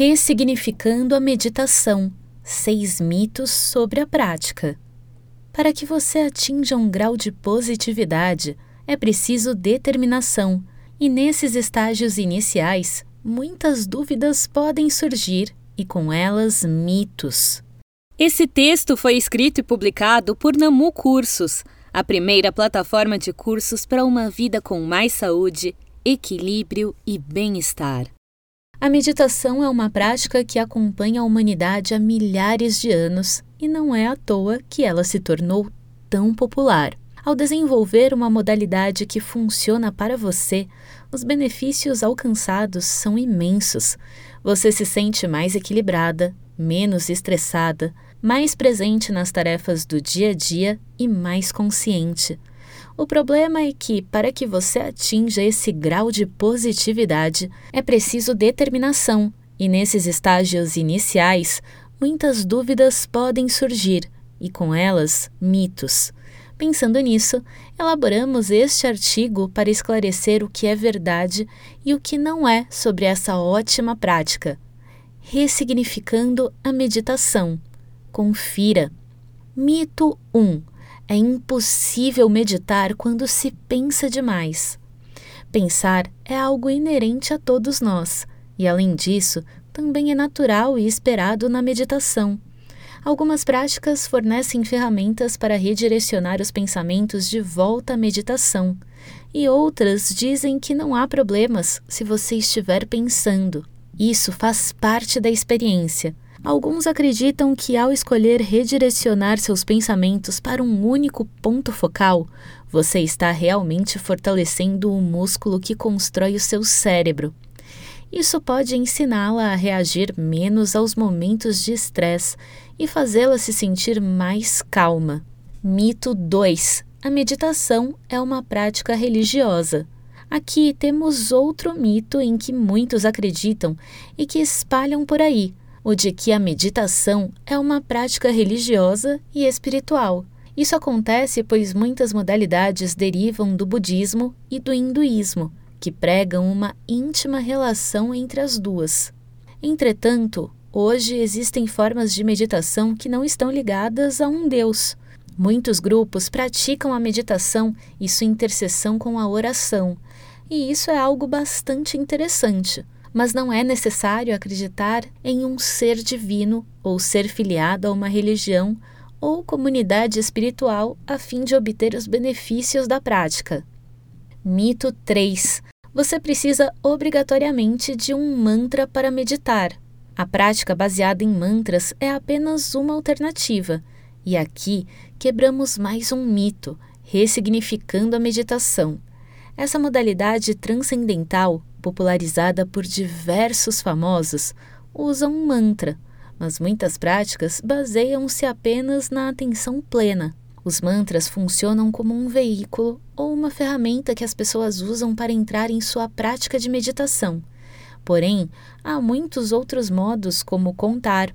Ressignificando a meditação: seis mitos sobre a prática. Para que você atinja um grau de positividade, é preciso determinação, e nesses estágios iniciais, muitas dúvidas podem surgir e com elas mitos. Esse texto foi escrito e publicado por Namu Cursos, a primeira plataforma de cursos para uma vida com mais saúde, equilíbrio e bem-estar. A meditação é uma prática que acompanha a humanidade há milhares de anos e não é à toa que ela se tornou tão popular. Ao desenvolver uma modalidade que funciona para você, os benefícios alcançados são imensos. Você se sente mais equilibrada, menos estressada, mais presente nas tarefas do dia a dia e mais consciente. O problema é que, para que você atinja esse grau de positividade, é preciso determinação, e nesses estágios iniciais, muitas dúvidas podem surgir, e com elas, mitos. Pensando nisso, elaboramos este artigo para esclarecer o que é verdade e o que não é sobre essa ótima prática. Ressignificando a meditação. Confira. Mito 1 é impossível meditar quando se pensa demais. Pensar é algo inerente a todos nós, e além disso, também é natural e esperado na meditação. Algumas práticas fornecem ferramentas para redirecionar os pensamentos de volta à meditação, e outras dizem que não há problemas se você estiver pensando. Isso faz parte da experiência Alguns acreditam que ao escolher redirecionar seus pensamentos para um único ponto focal, você está realmente fortalecendo o músculo que constrói o seu cérebro. Isso pode ensiná-la a reagir menos aos momentos de estresse e fazê-la se sentir mais calma. Mito 2: A meditação é uma prática religiosa. Aqui temos outro mito em que muitos acreditam e que espalham por aí o de que a meditação é uma prática religiosa e espiritual. Isso acontece pois muitas modalidades derivam do budismo e do hinduísmo, que pregam uma íntima relação entre as duas. Entretanto, hoje existem formas de meditação que não estão ligadas a um Deus. Muitos grupos praticam a meditação e sua intercessão com a oração, e isso é algo bastante interessante mas não é necessário acreditar em um ser divino ou ser filiado a uma religião ou comunidade espiritual a fim de obter os benefícios da prática. Mito 3. Você precisa obrigatoriamente de um mantra para meditar. A prática baseada em mantras é apenas uma alternativa, e aqui quebramos mais um mito, ressignificando a meditação. Essa modalidade transcendental popularizada por diversos famosos, usa um mantra, mas muitas práticas baseiam-se apenas na atenção plena. Os mantras funcionam como um veículo ou uma ferramenta que as pessoas usam para entrar em sua prática de meditação. Porém, há muitos outros modos, como contar,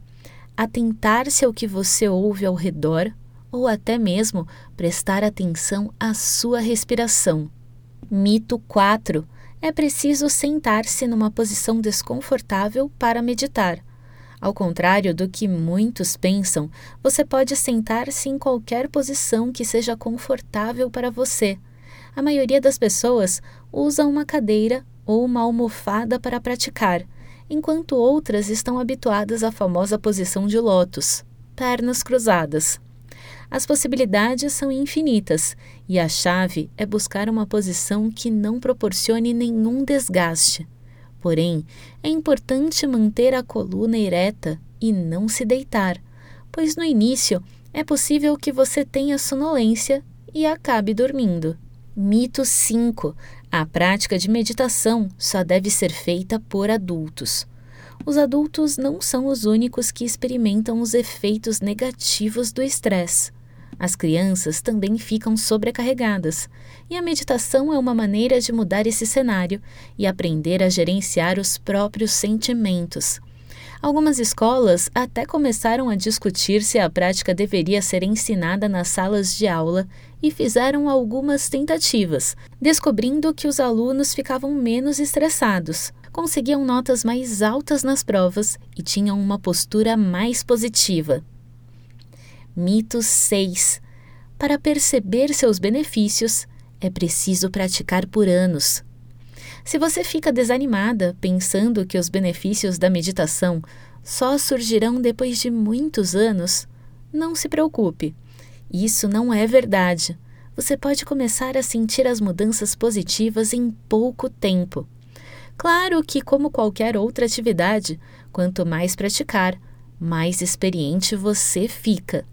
atentar-se ao que você ouve ao redor ou até mesmo prestar atenção à sua respiração. Mito 4 é preciso sentar-se numa posição desconfortável para meditar. Ao contrário do que muitos pensam, você pode sentar-se em qualquer posição que seja confortável para você. A maioria das pessoas usa uma cadeira ou uma almofada para praticar, enquanto outras estão habituadas à famosa posição de lótus, pernas cruzadas. As possibilidades são infinitas e a chave é buscar uma posição que não proporcione nenhum desgaste. Porém, é importante manter a coluna ereta e não se deitar, pois no início é possível que você tenha sonolência e acabe dormindo. Mito 5. A prática de meditação só deve ser feita por adultos. Os adultos não são os únicos que experimentam os efeitos negativos do estresse. As crianças também ficam sobrecarregadas, e a meditação é uma maneira de mudar esse cenário e aprender a gerenciar os próprios sentimentos. Algumas escolas até começaram a discutir se a prática deveria ser ensinada nas salas de aula e fizeram algumas tentativas, descobrindo que os alunos ficavam menos estressados. conseguiam notas mais altas nas provas e tinham uma postura mais positiva. Mito 6. Para perceber seus benefícios, é preciso praticar por anos. Se você fica desanimada pensando que os benefícios da meditação só surgirão depois de muitos anos, não se preocupe. Isso não é verdade. Você pode começar a sentir as mudanças positivas em pouco tempo. Claro que, como qualquer outra atividade, quanto mais praticar, mais experiente você fica.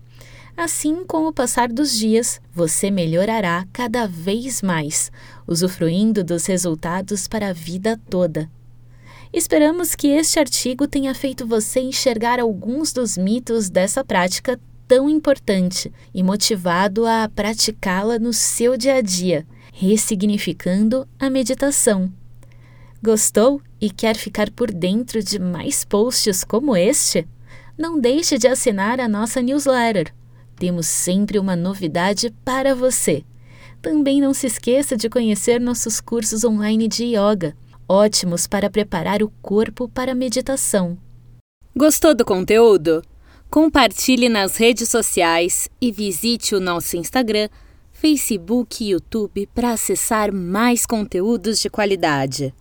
Assim, com o passar dos dias, você melhorará cada vez mais, usufruindo dos resultados para a vida toda. Esperamos que este artigo tenha feito você enxergar alguns dos mitos dessa prática tão importante e motivado a praticá-la no seu dia a dia, ressignificando a meditação. Gostou e quer ficar por dentro de mais posts como este? Não deixe de assinar a nossa newsletter. Temos sempre uma novidade para você. Também não se esqueça de conhecer nossos cursos online de yoga, ótimos para preparar o corpo para a meditação. Gostou do conteúdo? Compartilhe nas redes sociais e visite o nosso Instagram, Facebook e YouTube para acessar mais conteúdos de qualidade.